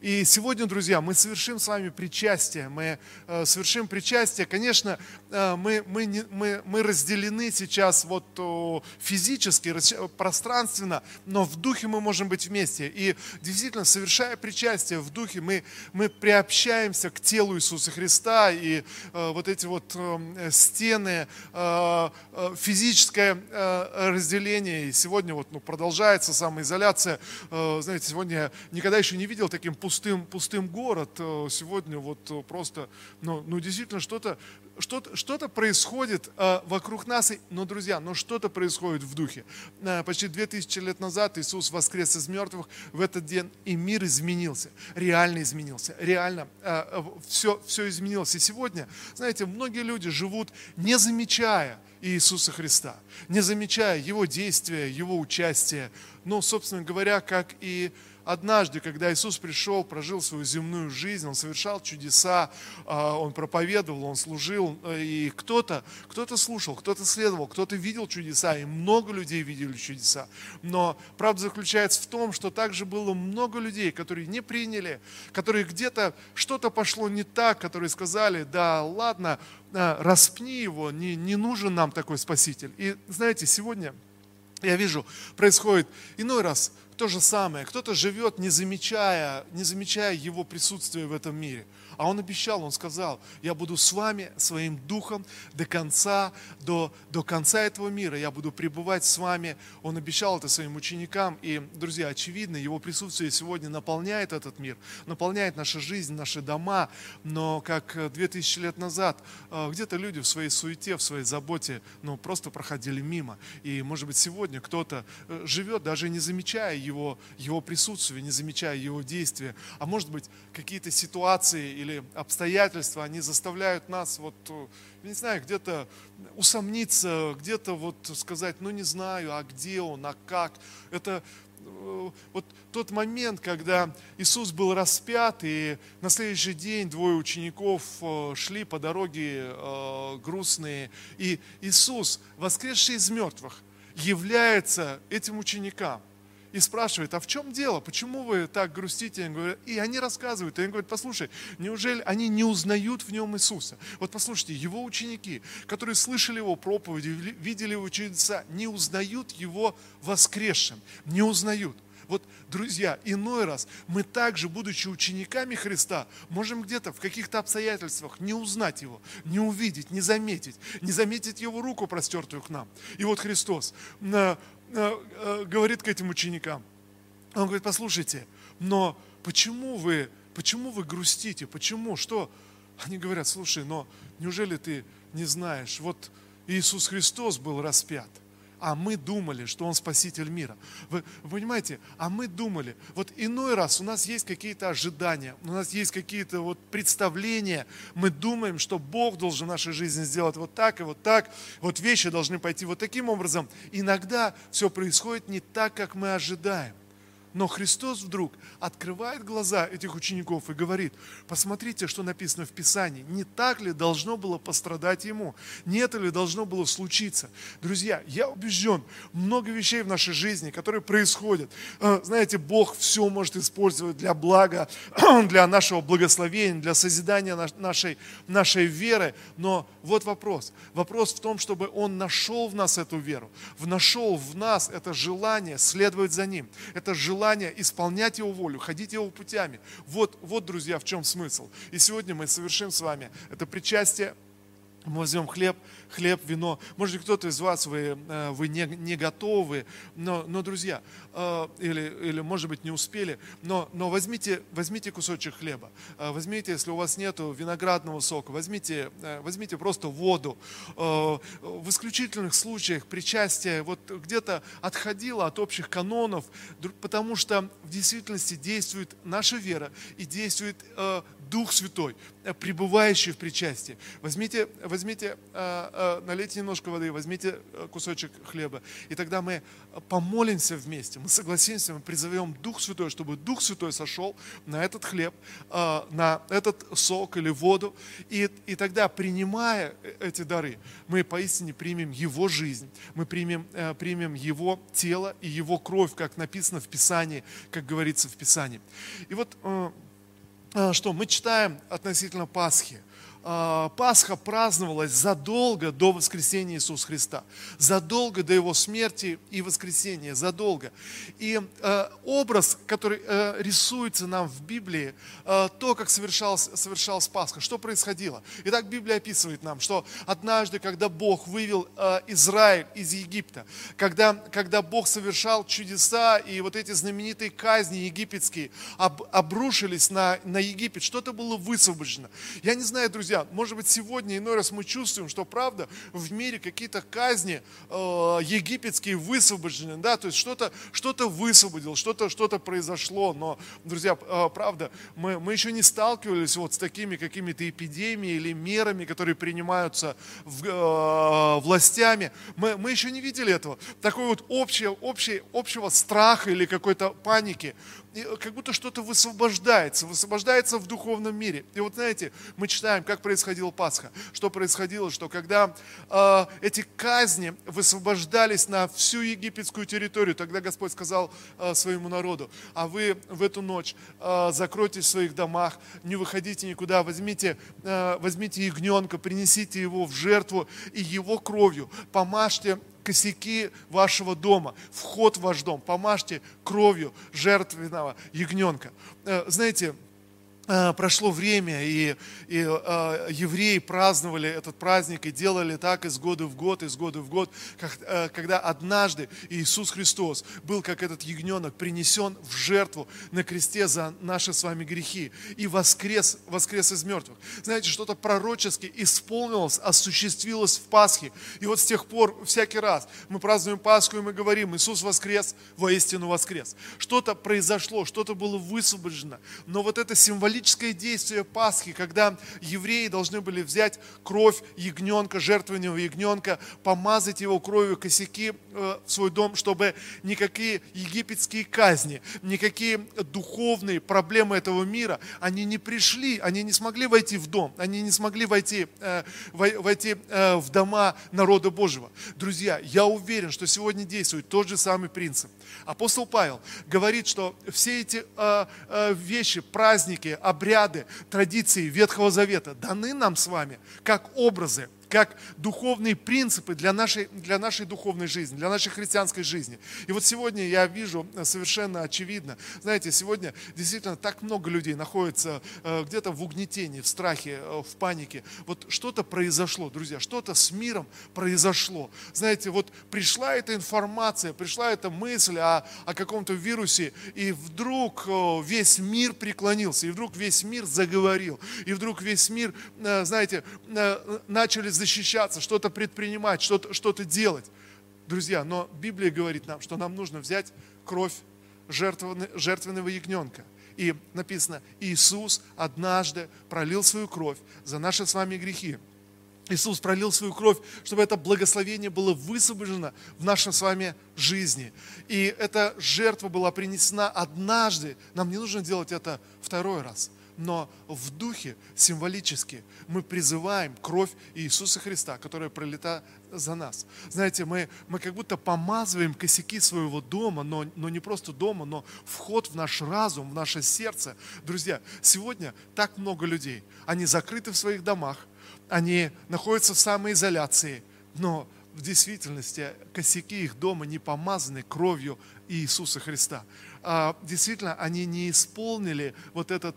И сегодня, друзья, мы совершим с вами причастие. Мы э, совершим причастие. Конечно, э, мы, мы, мы, мы разделены сейчас вот физически, пространственно, но в духе мы можем быть вместе. И действительно, совершая причастие в духе, мы, мы приобщаемся к телу Иисуса Христа. И э, вот эти вот э, стены, э, э, физическое э, разделение. И сегодня вот, ну, продолжается самоизоляция. Э, знаете, сегодня я никогда еще не видел таким пустым, пустым город. Э, сегодня вот э, просто, ну, ну действительно, что-то что-то, что-то происходит э, вокруг нас, но, друзья, но что-то происходит в духе. Э, почти 2000 лет назад Иисус воскрес из мертвых в этот день, и мир изменился, реально изменился, реально э, все, все изменилось. И сегодня, знаете, многие люди живут, не замечая Иисуса Христа, не замечая Его действия, Его участия. Ну, собственно говоря, как и однажды, когда Иисус пришел, прожил свою земную жизнь, Он совершал чудеса, а, Он проповедовал, Он служил, и кто-то, кто-то слушал, кто-то следовал, кто-то видел чудеса, и много людей видели чудеса. Но правда заключается в том, что также было много людей, которые не приняли, которые где-то что-то пошло не так, которые сказали, да ладно, а, распни его, не, не нужен нам такой спаситель. И знаете, сегодня я вижу, происходит иной раз то же самое. Кто-то живет, не замечая, не замечая его присутствия в этом мире. А он обещал, он сказал, я буду с вами, своим духом до конца, до, до конца этого мира. Я буду пребывать с вами. Он обещал это своим ученикам. И, друзья, очевидно, его присутствие сегодня наполняет этот мир, наполняет нашу жизнь, наши дома. Но как 2000 лет назад, э, где-то люди в своей суете, в своей заботе, ну, просто проходили мимо. И, может быть, сегодня кто-то э, живет, даже не замечая его, его присутствия, не замечая его действия. А может быть, какие-то ситуации или обстоятельства, они заставляют нас вот, э, не знаю, где-то усомниться, где-то вот сказать, ну не знаю, а где он, а как. Это э, вот тот момент, когда Иисус был распят, и на следующий день двое учеников э, шли по дороге грустные, и Иисус, воскресший из мертвых, является этим ученикам – и спрашивает, а в чем дело, почему вы так грустите? И они рассказывают, и они говорят, послушай, неужели они не узнают в нем Иисуса? Вот послушайте, его ученики, которые слышали его проповеди, видели его чудеса, не узнают его воскресшим, не узнают. Вот, друзья, иной раз мы также, будучи учениками Христа, можем где-то в каких-то обстоятельствах не узнать Его, не увидеть, не заметить, не заметить Его руку, простертую к нам. И вот Христос э, говорит к этим ученикам. Он говорит, послушайте, но почему вы, почему вы грустите? Почему? Что? Они говорят, слушай, но неужели ты не знаешь? Вот Иисус Христос был распят а мы думали, что Он спаситель мира. Вы, вы понимаете, а мы думали, вот иной раз у нас есть какие-то ожидания, у нас есть какие-то вот представления, мы думаем, что Бог должен в нашей жизни сделать вот так и вот так, вот вещи должны пойти вот таким образом. Иногда все происходит не так, как мы ожидаем. Но Христос вдруг открывает глаза этих учеников и говорит, посмотрите, что написано в Писании. Не так ли должно было пострадать Ему? Не это ли должно было случиться? Друзья, я убежден, много вещей в нашей жизни, которые происходят. Э, знаете, Бог все может использовать для блага, для нашего благословения, для созидания нашей, нашей веры. Но вот вопрос. Вопрос в том, чтобы Он нашел в нас эту веру, нашел в нас это желание следовать за Ним, это желание желание исполнять Его волю, ходить Его путями. Вот, вот, друзья, в чем смысл. И сегодня мы совершим с вами это причастие мы возьмем хлеб, хлеб, вино. Может быть, кто-то из вас, вы, э, вы не, не готовы, но, но друзья, э, или, или, может быть, не успели, но, но возьмите, возьмите кусочек хлеба, э, возьмите, если у вас нет виноградного сока, возьмите, возьмите просто воду. В исключительных случаях причастие вот где-то отходило от общих канонов, потому что в действительности действует наша вера и действует Дух Святой, пребывающий в причастии. Возьмите, возьмите, э, э, налейте немножко воды, возьмите э, кусочек хлеба, и тогда мы помолимся вместе, мы согласимся, мы призовем Дух Святой, чтобы Дух Святой сошел на этот хлеб, на этот сок или воду, и, и тогда, принимая эти дары, мы поистине примем Его жизнь, мы примем, примем Его тело и Его кровь, как написано в Писании, как говорится в Писании. И вот что мы читаем относительно Пасхи – а, Пасха праздновалась задолго до воскресения Иисуса Христа, задолго до Его смерти и воскресения, задолго. И э, образ, который э, рисуется нам в Библии, э, то, как совершалась, совершалась Пасха, что происходило. Итак, Библия описывает нам, что однажды, когда Бог вывел Израиль из Египта, когда, когда Бог совершал чудеса и вот эти знаменитые казни египетские об, обрушились на, на Египет, что-то было высвобождено. Я не знаю, друзья, друзья, может быть, сегодня иной раз мы чувствуем, что правда в мире какие-то казни э, египетские высвобождены, да, то есть что-то что высвободил, что-то что произошло, но, друзья, э, правда, мы, мы еще не сталкивались вот с такими какими-то эпидемиями или мерами, которые принимаются в, э, властями, мы, мы еще не видели этого, такой вот общего, общего, общего страха или какой-то паники, как будто что-то высвобождается, высвобождается в духовном мире. И вот знаете, мы читаем, как происходила Пасха, что происходило, что когда э, эти казни высвобождались на всю египетскую территорию, тогда Господь сказал э, своему народу, а вы в эту ночь э, закройтесь в своих домах, не выходите никуда, возьмите, э, возьмите ягненка, принесите его в жертву и его кровью помажьте косяки вашего дома, вход в ваш дом, помажьте кровью жертвенного ягненка. Э, знаете, прошло время, и, и э, евреи праздновали этот праздник и делали так из года в год, из года в год, как, э, когда однажды Иисус Христос был, как этот ягненок, принесен в жертву на кресте за наши с вами грехи и воскрес, воскрес из мертвых. Знаете, что-то пророчески исполнилось, осуществилось в Пасхе. И вот с тех пор, всякий раз мы празднуем Пасху, и мы говорим, Иисус воскрес, воистину воскрес. Что-то произошло, что-то было высвобождено, но вот это символическое символическое действие Пасхи, когда евреи должны были взять кровь ягненка, жертвенного ягненка, помазать его кровью косяки э, в свой дом, чтобы никакие египетские казни, никакие духовные проблемы этого мира, они не пришли, они не смогли войти в дом, они не смогли войти, э, войти э, в дома народа Божьего. Друзья, я уверен, что сегодня действует тот же самый принцип. Апостол Павел говорит, что все эти вещи, праздники, обряды, традиции Ветхого Завета даны нам с вами как образы как духовные принципы для нашей, для нашей духовной жизни, для нашей христианской жизни. И вот сегодня я вижу э, совершенно очевидно, знаете, сегодня действительно так много людей находится э, где-то в угнетении, в страхе, э, в панике. Вот что-то произошло, друзья, что-то с миром произошло. Знаете, вот пришла эта информация, пришла эта мысль о, о каком-то вирусе, и вдруг весь мир преклонился, и вдруг весь мир заговорил, и вдруг весь мир, знаете, начали защищаться, что-то предпринимать, что-то что делать. Друзья, но Библия говорит нам, что нам нужно взять кровь жертвенного ягненка. И написано, Иисус однажды пролил свою кровь за наши с вами грехи. Иисус пролил свою кровь, чтобы это благословение было высвобождено в нашей с вами жизни. И эта жертва была принесена однажды. Нам не нужно делать это второй раз но в духе символически мы призываем кровь Иисуса Христа, которая пролита за нас. Знаете, мы, мы как будто помазываем косяки своего дома, но, но не просто дома, но вход в наш разум, в наше сердце. Друзья, сегодня так много людей, они закрыты в своих домах, они находятся в самоизоляции, но в действительности косяки их дома не помазаны кровью Иисуса Христа. А, действительно, они не исполнили вот этот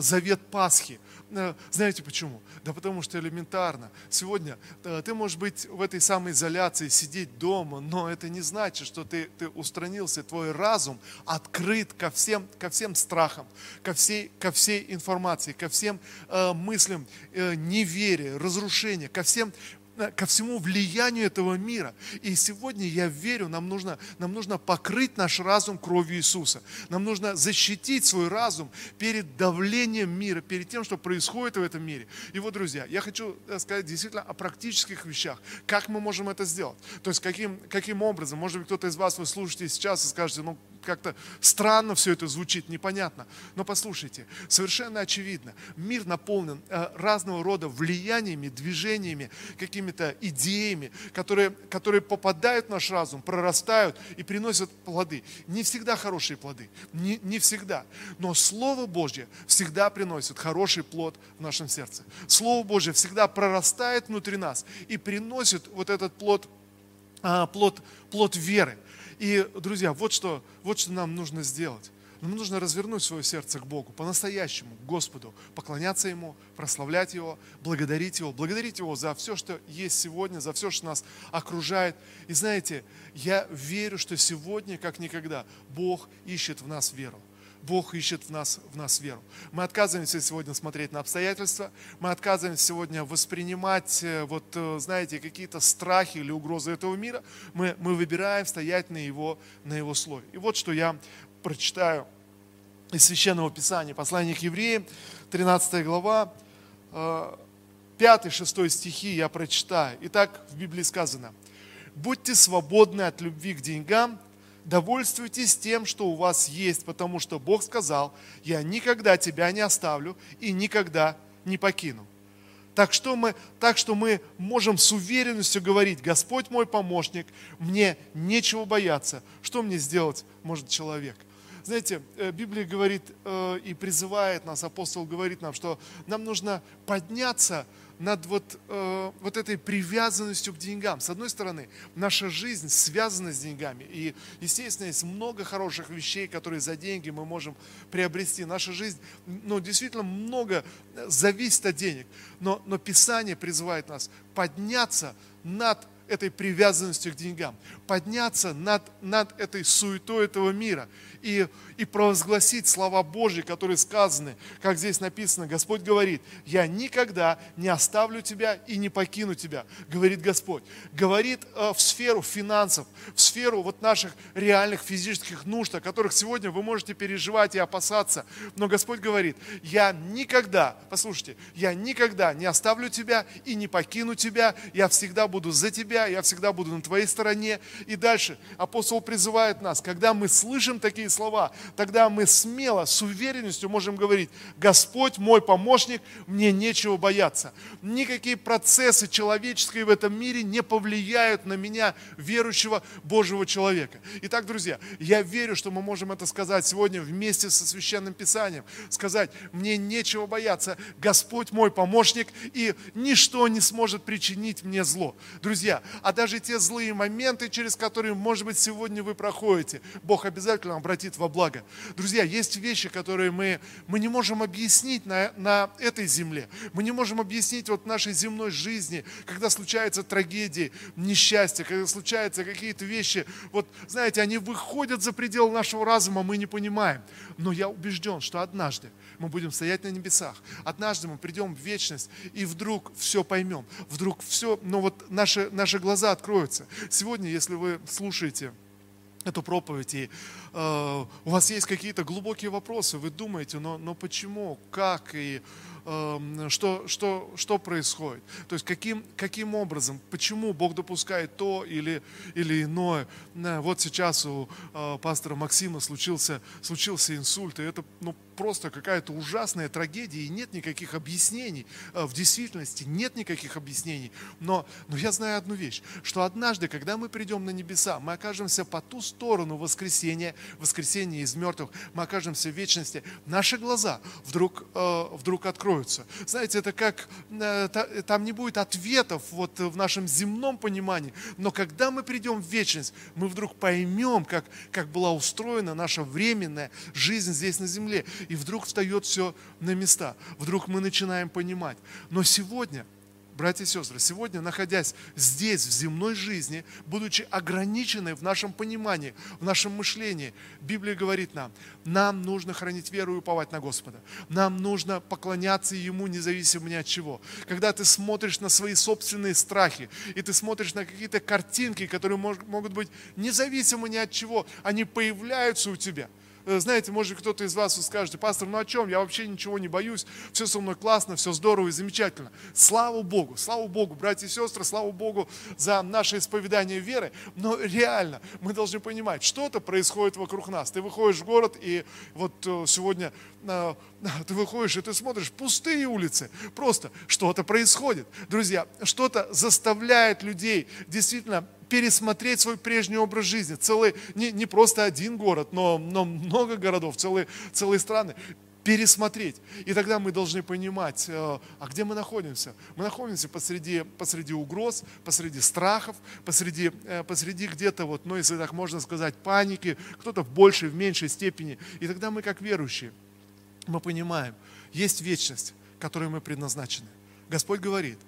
завет Пасхи. Э, знаете почему? Да потому что элементарно. Сегодня ты можешь быть в этой самой изоляции, сидеть дома, но это не значит, что ты, ты устранился, твой разум открыт ко всем, ко всем страхам, ко всей, ко всей информации, ко всем э, мыслям э, неверия, разрушения, ко всем Э, ко всему влиянию этого мира. И сегодня я верю, нам нужно, нам нужно покрыть наш разум кровью Иисуса. Нам нужно защитить свой разум перед давлением мира, перед тем, что происходит в этом мире. И вот, друзья, я хочу э, сказать действительно о практических вещах. Как мы можем это сделать? То есть каким, каким образом? Может быть, кто-то из вас, вы слушаете сейчас и скажете, ну, как-то странно все это звучит, непонятно. Но послушайте, совершенно очевидно, мир наполнен э, разного рода влияниями, движениями, какими-то идеями, которые, которые попадают в наш разум, прорастают и приносят плоды. Не всегда хорошие плоды, не, не всегда. Но Слово Божье всегда приносит хороший плод в нашем сердце. Слово Божье всегда прорастает внутри нас и приносит вот этот плод, а, плод, плод веры. И, друзья, вот что, вот что нам нужно сделать. Нам нужно развернуть свое сердце к Богу, по-настоящему, к Господу, поклоняться Ему, прославлять Его, благодарить Его, благодарить Его за все, что есть сегодня, за все, что нас окружает. И знаете, я верю, что сегодня, как никогда, Бог ищет в нас веру. Бог ищет в нас, в нас веру. Мы отказываемся сегодня смотреть на обстоятельства, мы отказываемся сегодня воспринимать, э, вот, э, знаете, какие-то страхи или угрозы этого мира. Мы, мы выбираем стоять на его, на его слове. И вот что я прочитаю из Священного Писания, послание к евреям, 13 глава, 5-6 э, стихи я прочитаю. Итак, в Библии сказано, «Будьте свободны от любви к деньгам, довольствуйтесь тем, что у вас есть, потому что Бог сказал, я никогда тебя не оставлю и никогда не покину. Так что, мы, так что мы можем с уверенностью говорить, Господь мой помощник, мне нечего бояться. Что мне сделать может человек? Знаете, э, Библия говорит э, и призывает нас, апостол говорит нам, что нам нужно подняться над вот, э, вот этой привязанностью к деньгам. С одной стороны, наша жизнь связана с деньгами. И, естественно, есть много хороших вещей, которые за деньги мы можем приобрести. Наша жизнь, ну, действительно много зависит от денег. Но, но Писание призывает нас подняться над этой привязанностью к деньгам, подняться над, над этой суетой этого мира и, и провозгласить слова Божьи, которые сказаны, как здесь написано, Господь говорит, я никогда не оставлю тебя и не покину тебя, говорит Господь. Говорит э, в сферу финансов, в сферу вот наших реальных физических нужд, о которых сегодня вы можете переживать и опасаться. Но Господь говорит, я никогда, послушайте, я никогда не оставлю тебя и не покину тебя, я всегда буду за тебя, я всегда буду на твоей стороне. И дальше апостол призывает нас, когда мы слышим такие слова, тогда мы смело, с уверенностью можем говорить, Господь мой помощник, мне нечего бояться. Никакие процессы человеческие в этом мире не повлияют на меня, верующего Божьего человека. Итак, друзья, я верю, что мы можем это сказать сегодня вместе со Священным Писанием. Сказать, мне нечего бояться, Господь мой помощник, и ничто не сможет причинить мне зло. Друзья, а даже те злые моменты, через которые, может быть, сегодня вы проходите, Бог обязательно обратит во благо. Друзья, есть вещи, которые мы, мы не можем объяснить на, на этой земле. Мы не можем объяснить вот нашей земной жизни, когда случаются трагедии, несчастья, когда случаются какие-то вещи. Вот, знаете, они выходят за пределы нашего разума, мы не понимаем. Но я убежден, что однажды мы будем стоять на небесах. Однажды мы придем в вечность, и вдруг все поймем. Вдруг все, но вот наши, наши глаза откроются. Сегодня, если вы слушаете эту проповедь, и э, у вас есть какие-то глубокие вопросы, вы думаете, но, но почему, как и э, что, что, что происходит? То есть каким, каким образом, почему Бог допускает то или, или иное? Вот сейчас у э, пастора Максима случился, случился инсульт, и это ну, просто какая-то ужасная трагедия, и нет никаких объяснений. Э, в действительности нет никаких объяснений. Но, но я знаю одну вещь, что однажды, когда мы придем на небеса, мы окажемся по ту сторону воскресения, воскресения из мертвых, мы окажемся в вечности, наши глаза вдруг, э, вдруг откроются. Знаете, это как, э, там не будет ответов вот в нашем земном понимании, но когда мы придем в вечность, мы вдруг поймем, как, как была устроена наша временная жизнь здесь на земле. И вдруг встает все на места. Вдруг мы начинаем понимать. Но сегодня братья и сестры, сегодня, находясь здесь, в земной жизни, будучи ограничены в нашем понимании, в нашем мышлении, Библия говорит нам, нам нужно хранить веру и уповать на Господа. Нам нужно поклоняться Ему независимо ни от чего. Когда ты смотришь на свои собственные страхи, и ты смотришь на какие-то картинки, которые могут быть независимы ни от чего, они появляются у тебя – знаете, может кто-то из вас скажет, пастор, ну о чем? Я вообще ничего не боюсь, все со мной классно, все здорово и замечательно. Слава Богу, слава Богу, братья и сестры, слава Богу за наше исповедание веры. Но реально мы должны понимать, что-то происходит вокруг нас. Ты выходишь в город, и вот э, сегодня э, ты выходишь, и ты смотришь, пустые улицы. Просто что-то происходит. Друзья, что-то заставляет людей действительно пересмотреть свой прежний образ жизни. Целый, не, не просто один город, но, но много городов, целые, целые страны пересмотреть. И тогда мы должны понимать, э, а где мы находимся? Мы находимся посреди, посреди угроз, посреди страхов, посреди, э, посреди где-то, вот, ну, если так можно сказать, паники, кто-то в большей, в меньшей степени. И тогда мы, как верующие, мы понимаем, есть вечность, которой мы предназначены. Господь говорит,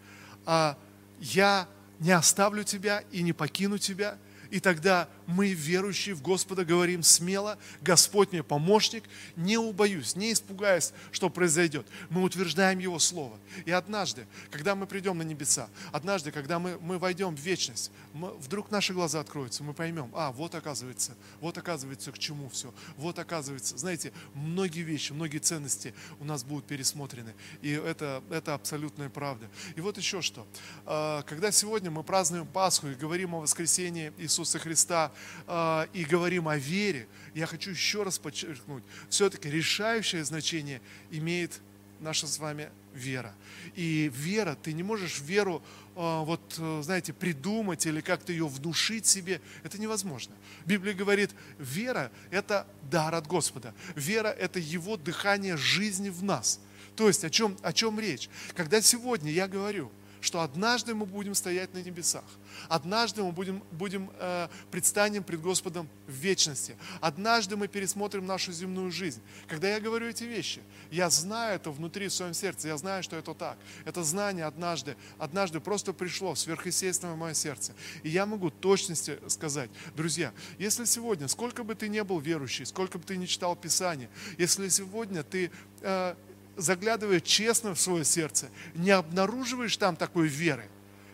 а я не оставлю тебя и не покину тебя. И тогда мы, верующие в Господа, говорим смело, Господь мне помощник, не убоюсь, не испугаясь, что произойдет. Мы утверждаем Его Слово. И однажды, когда мы придем на небеса, однажды, когда мы, мы войдем в вечность, мы, вдруг наши глаза откроются, мы поймем, а, вот оказывается, вот оказывается, к чему все, вот оказывается, знаете, многие вещи, многие ценности у нас будут пересмотрены. И это, это абсолютная правда. И вот еще что. А, когда сегодня мы празднуем Пасху и говорим о воскресении Иисуса Христа, э, и говорим о вере, я хочу еще раз подчеркнуть, все-таки решающее значение имеет наша с вами вера. И вера, ты не можешь веру, э, вот, знаете, придумать или как-то ее внушить себе, это невозможно. Библия говорит, вера – это дар от Господа. Вера – это Его дыхание жизни в нас. То есть о чем, о чем речь? Когда сегодня я говорю – что однажды мы будем стоять на небесах. Однажды мы будем, будем э, предстанем пред Господом в вечности. Однажды мы пересмотрим нашу земную жизнь. Когда я говорю эти вещи, я знаю это внутри в своем сердце, я знаю, что это так. Это знание однажды, однажды просто пришло сверхъестественное в мое сердце. И я могу точности сказать, друзья, если сегодня, сколько бы ты не был верующий, сколько бы ты не читал Писание, если сегодня ты э, заглядывая честно в свое сердце, не обнаруживаешь там такой веры,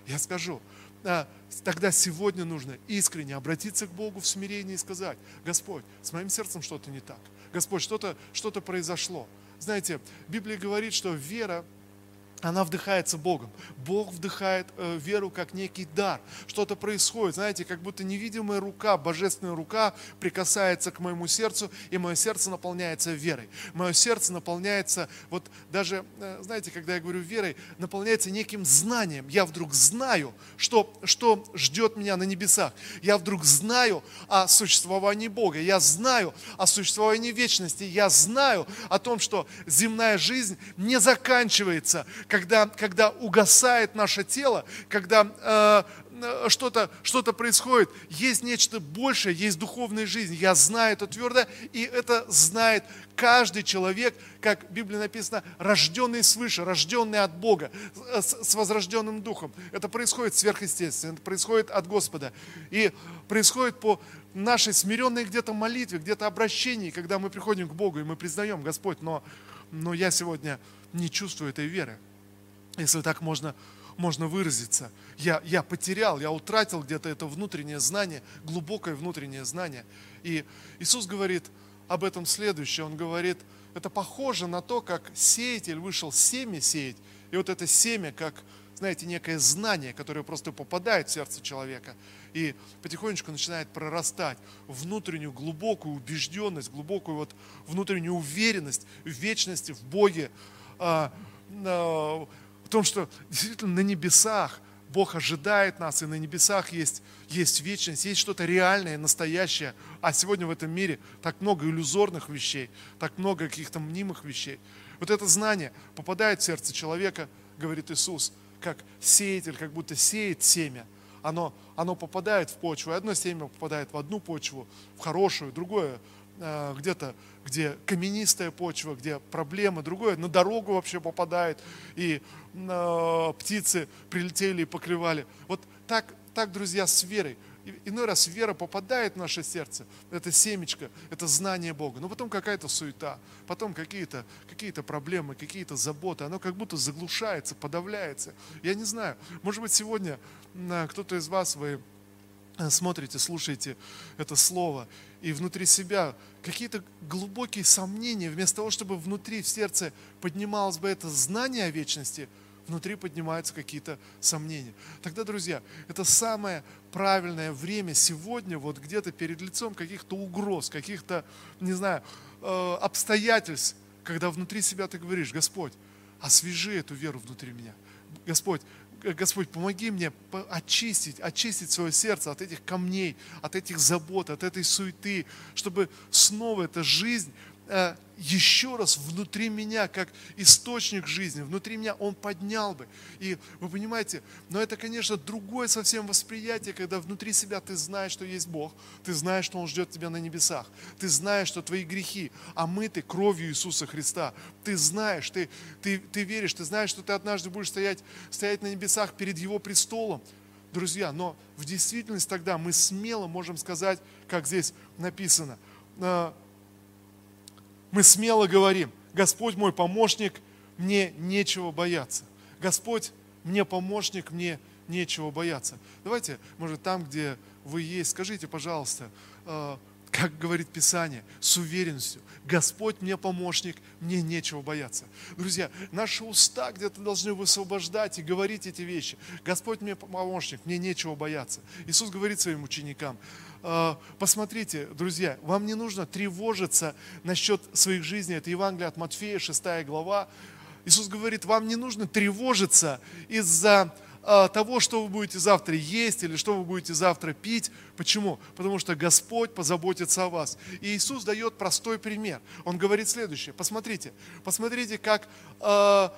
я скажу, а, тогда сегодня нужно искренне обратиться к Богу в смирении и сказать, Господь, с моим сердцем что-то не так. Господь, что-то что произошло. Знаете, Библия говорит, что вера она вдыхается Богом. Бог вдыхает э, веру как некий дар. Что-то происходит, знаете, как будто невидимая рука, божественная рука прикасается к моему сердцу, и мое сердце наполняется верой. Мое сердце наполняется, вот даже, э, знаете, когда я говорю верой, наполняется неким знанием. Я вдруг знаю, что, что ждет меня на небесах. Я вдруг знаю о существовании Бога. Я знаю о существовании вечности. Я знаю о том, что земная жизнь не заканчивается когда, когда угасает наше тело, когда э, э, что-то что происходит, есть нечто большее, есть духовная жизнь. Я знаю это твердо, и это знает каждый человек, как в Библии написано, рожденный свыше, рожденный от Бога, с, с возрожденным духом. Это происходит сверхъестественно, это происходит от Господа. И происходит по нашей смиренной где-то молитве, где-то обращении, когда мы приходим к Богу и мы признаем, Господь, но, но я сегодня не чувствую этой веры если так можно, можно выразиться. Я, я потерял, я утратил где-то это внутреннее знание, глубокое внутреннее знание. И Иисус говорит об этом следующее. Он говорит, это похоже на то, как сеятель вышел семя сеять, и вот это семя, как, знаете, некое знание, которое просто попадает в сердце человека и потихонечку начинает прорастать внутреннюю глубокую убежденность, глубокую вот внутреннюю уверенность в вечности, в Боге, том, что действительно на небесах Бог ожидает нас, и на небесах есть, есть вечность, есть что-то реальное, настоящее. А сегодня в этом мире так много иллюзорных вещей, так много каких-то мнимых вещей. Вот это знание попадает в сердце человека, говорит Иисус, как сеятель, как будто сеет семя. Оно, оно попадает в почву, и одно семя попадает в одну почву, в хорошую, другое где-то, где каменистая почва, где проблемы, другое на дорогу вообще попадает, и э, птицы прилетели и поклевали. Вот так, так, друзья, с верой. Иной раз вера попадает в наше сердце, это семечко, это знание Бога, но потом какая-то суета, потом какие-то какие проблемы, какие-то заботы, оно как будто заглушается, подавляется. Я не знаю, может быть, сегодня кто-то из вас, вы смотрите, слушаете это слово, и внутри себя какие-то глубокие сомнения, вместо того, чтобы внутри в сердце поднималось бы это знание о вечности, внутри поднимаются какие-то сомнения. Тогда, друзья, это самое правильное время сегодня, вот где-то перед лицом каких-то угроз, каких-то, не знаю, э, обстоятельств, когда внутри себя ты говоришь, Господь, освежи эту веру внутри меня. Господь, Господь, помоги мне очистить, очистить свое сердце от этих камней, от этих забот, от этой суеты, чтобы снова эта жизнь Э, еще раз внутри меня, как источник жизни, внутри меня Он поднял бы. И вы понимаете, но это, конечно, другое совсем восприятие, когда внутри себя ты знаешь, что есть Бог, ты знаешь, что Он ждет тебя на небесах, ты знаешь, что твои грехи омыты кровью Иисуса Христа, ты знаешь, ты, ты, ты веришь, ты знаешь, что ты однажды будешь стоять, стоять на небесах перед Его престолом. Друзья, но в действительности тогда мы смело можем сказать, как здесь написано, э, мы смело говорим, Господь мой помощник, мне нечего бояться. Господь мне помощник, мне нечего бояться. Давайте, может, там, где вы есть, скажите, пожалуйста, э, как говорит Писание, с уверенностью, Господь мне помощник, мне нечего бояться. Друзья, наши уста где-то должны высвобождать и говорить эти вещи. Господь мне помощник, мне нечего бояться. Иисус говорит своим ученикам, «Э, посмотрите, друзья, вам не нужно тревожиться насчет своих жизней. Это Евангелие от Матфея, 6 глава. Иисус говорит, вам не нужно тревожиться из-за а, того, что вы будете завтра есть или что вы будете завтра пить. Почему? Потому что Господь позаботится о вас. И Иисус дает простой пример. Он говорит следующее. Посмотрите, посмотрите, как э,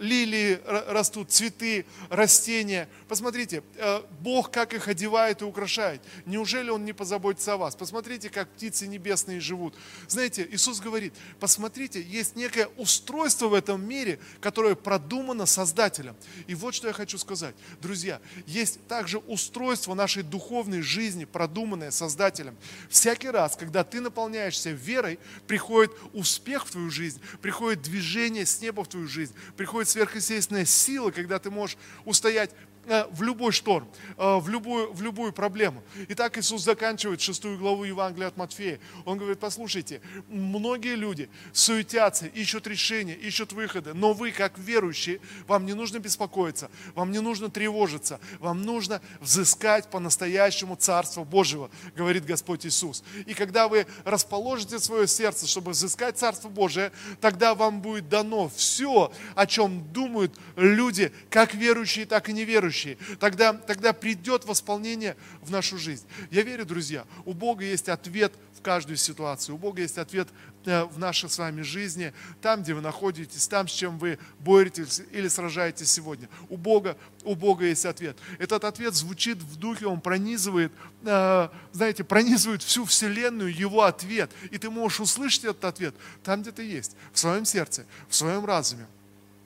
лилии растут, цветы, растения. Посмотрите, э, Бог как их одевает и украшает. Неужели Он не позаботится о вас? Посмотрите, как птицы небесные живут. Знаете, Иисус говорит, посмотрите, есть некое устройство в этом мире, которое продумано Создателем. И вот что я хочу сказать. Друзья, есть также устройство нашей духовной жизни, продуманное Создателем. Всякий раз, когда ты наполняешься верой, приходит успех в твою жизнь, приходит движение с неба в твою жизнь, приходит сверхъестественная сила, когда ты можешь устоять в любой шторм, э, в любую, в любую проблему. И так Иисус заканчивает шестую главу Евангелия от Матфея. Он говорит, послушайте, многие люди суетятся, ищут решения, ищут выходы, но вы, как верующие, вам не нужно беспокоиться, вам не нужно тревожиться, вам нужно взыскать по-настоящему Царство Божьего, говорит Господь Иисус. И когда вы расположите свое сердце, чтобы взыскать Царство Божие, тогда вам будет дано все, о чем думают люди, как верующие, так и неверующие верующие, тогда, тогда придет восполнение в нашу жизнь. Я верю, друзья, у Бога есть ответ в каждую ситуацию, у Бога есть ответ э, в нашей с вами жизни, там, где вы находитесь, там, с чем вы боретесь или сражаетесь сегодня. У Бога, у Бога есть ответ. Этот ответ звучит в духе, он пронизывает, э, знаете, пронизывает всю вселенную, его ответ. И ты можешь услышать этот ответ там, где ты есть, в своем сердце, в своем разуме.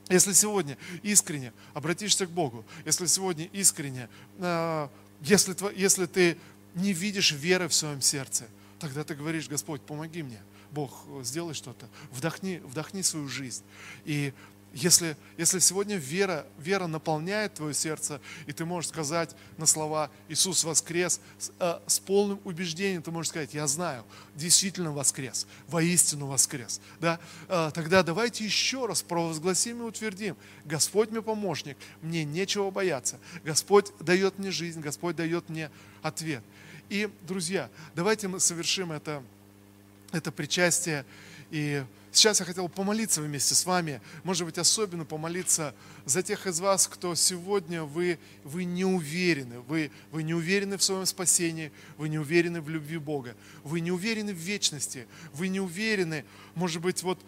Если сегодня искренне обратишься к Богу, если сегодня искренне, э, если, если ты не видишь веры в своем сердце, тогда ты говоришь, Господь, помоги мне. Бог, сделай что-то, вдохни, вдохни свою жизнь. И если, если сегодня вера, вера наполняет твое сердце, и ты можешь сказать на слова «Иисус воскрес», с, э, с полным убеждением ты можешь сказать «Я знаю, действительно воскрес, воистину воскрес». Да? Э, тогда давайте еще раз провозгласим и утвердим «Господь мне помощник, мне нечего бояться, Господь дает мне жизнь, Господь дает мне ответ». И, друзья, давайте мы совершим это, это причастие и Сейчас я хотел помолиться вместе с вами, может быть, особенно помолиться за тех из вас, кто сегодня вы, вы не уверены, вы, вы не уверены в своем спасении, вы не уверены в любви Бога, вы не уверены в вечности, вы не уверены, может быть, вот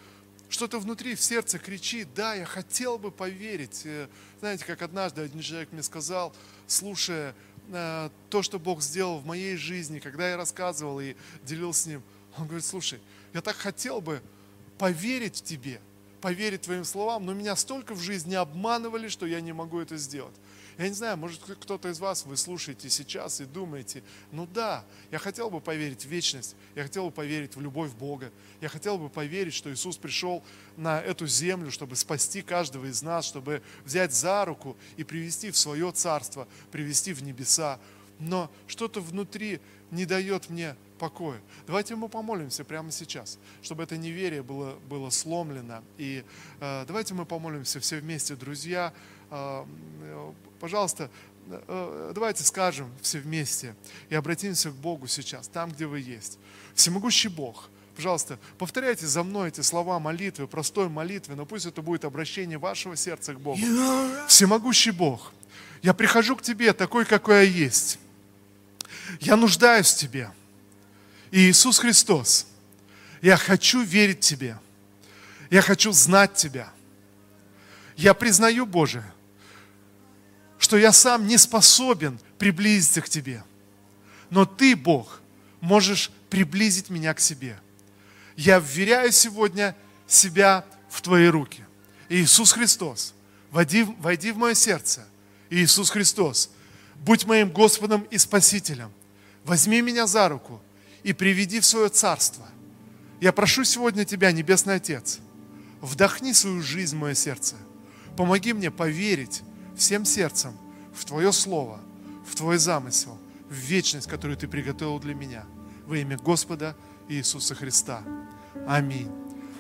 что-то внутри, в сердце кричит, да, я хотел бы поверить. Э, знаете, как однажды один человек мне сказал, слушая э, то, что Бог сделал в моей жизни, когда я рассказывал и делился с ним, он говорит, слушай, я так хотел бы поверить в тебе, поверить твоим словам, но меня столько в жизни обманывали, что я не могу это сделать. Я не знаю, может кто-то из вас, вы слушаете сейчас и думаете, ну да, я хотел бы поверить в вечность, я хотел бы поверить в любовь Бога, я хотел бы поверить, что Иисус пришел на эту землю, чтобы спасти каждого из нас, чтобы взять за руку и привести в свое царство, привести в небеса. но что-то внутри не дает мне покоя. Давайте мы помолимся прямо сейчас, чтобы это неверие было, было сломлено. И э, давайте мы помолимся все вместе, друзья. Э, пожалуйста, э, давайте скажем все вместе и обратимся к Богу сейчас, там, где вы есть. Всемогущий Бог, пожалуйста, повторяйте за мной эти слова молитвы, простой молитвы, но пусть это будет обращение вашего сердца к Богу. Всемогущий Бог, я прихожу к Тебе такой, какой я есть. Я нуждаюсь в Тебе. Иисус Христос, я хочу верить Тебе. Я хочу знать Тебя. Я признаю, Боже, что я сам не способен приблизиться к Тебе. Но Ты, Бог, можешь приблизить меня к себе. Я вверяю сегодня себя в Твои руки. Иисус Христос, войди, войди в мое сердце. Иисус Христос, будь моим Господом и Спасителем. Возьми меня за руку и приведи в свое царство. Я прошу сегодня Тебя, Небесный Отец, вдохни свою жизнь в мое сердце. Помоги мне поверить всем сердцем в Твое Слово, в Твой замысел, в вечность, которую Ты приготовил для меня. Во имя Господа Иисуса Христа. Аминь.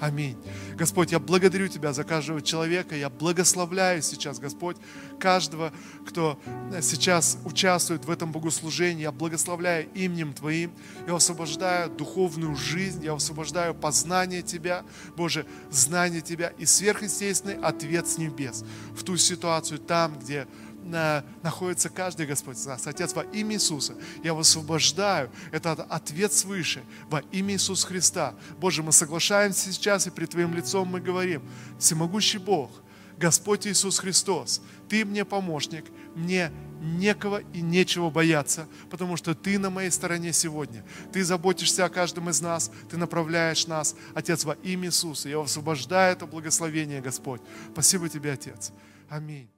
Аминь. Господь, я благодарю Тебя за каждого человека. Я благословляю сейчас, Господь, каждого, кто сейчас участвует в этом богослужении. Я благословляю именем Твоим. Я освобождаю духовную жизнь. Я освобождаю познание Тебя, Боже, знание Тебя и сверхъестественный ответ с небес в ту ситуацию там, где находится каждый Господь из нас. Отец, во имя Иисуса я высвобождаю этот ответ свыше во имя Иисуса Христа. Боже, мы соглашаемся сейчас и при Твоим лицом мы говорим, всемогущий Бог, Господь Иисус Христос, Ты мне помощник, мне некого и нечего бояться, потому что Ты на моей стороне сегодня. Ты заботишься о каждом из нас, Ты направляешь нас. Отец, во имя Иисуса, я высвобождаю это благословение, Господь. Спасибо Тебе, Отец. Аминь.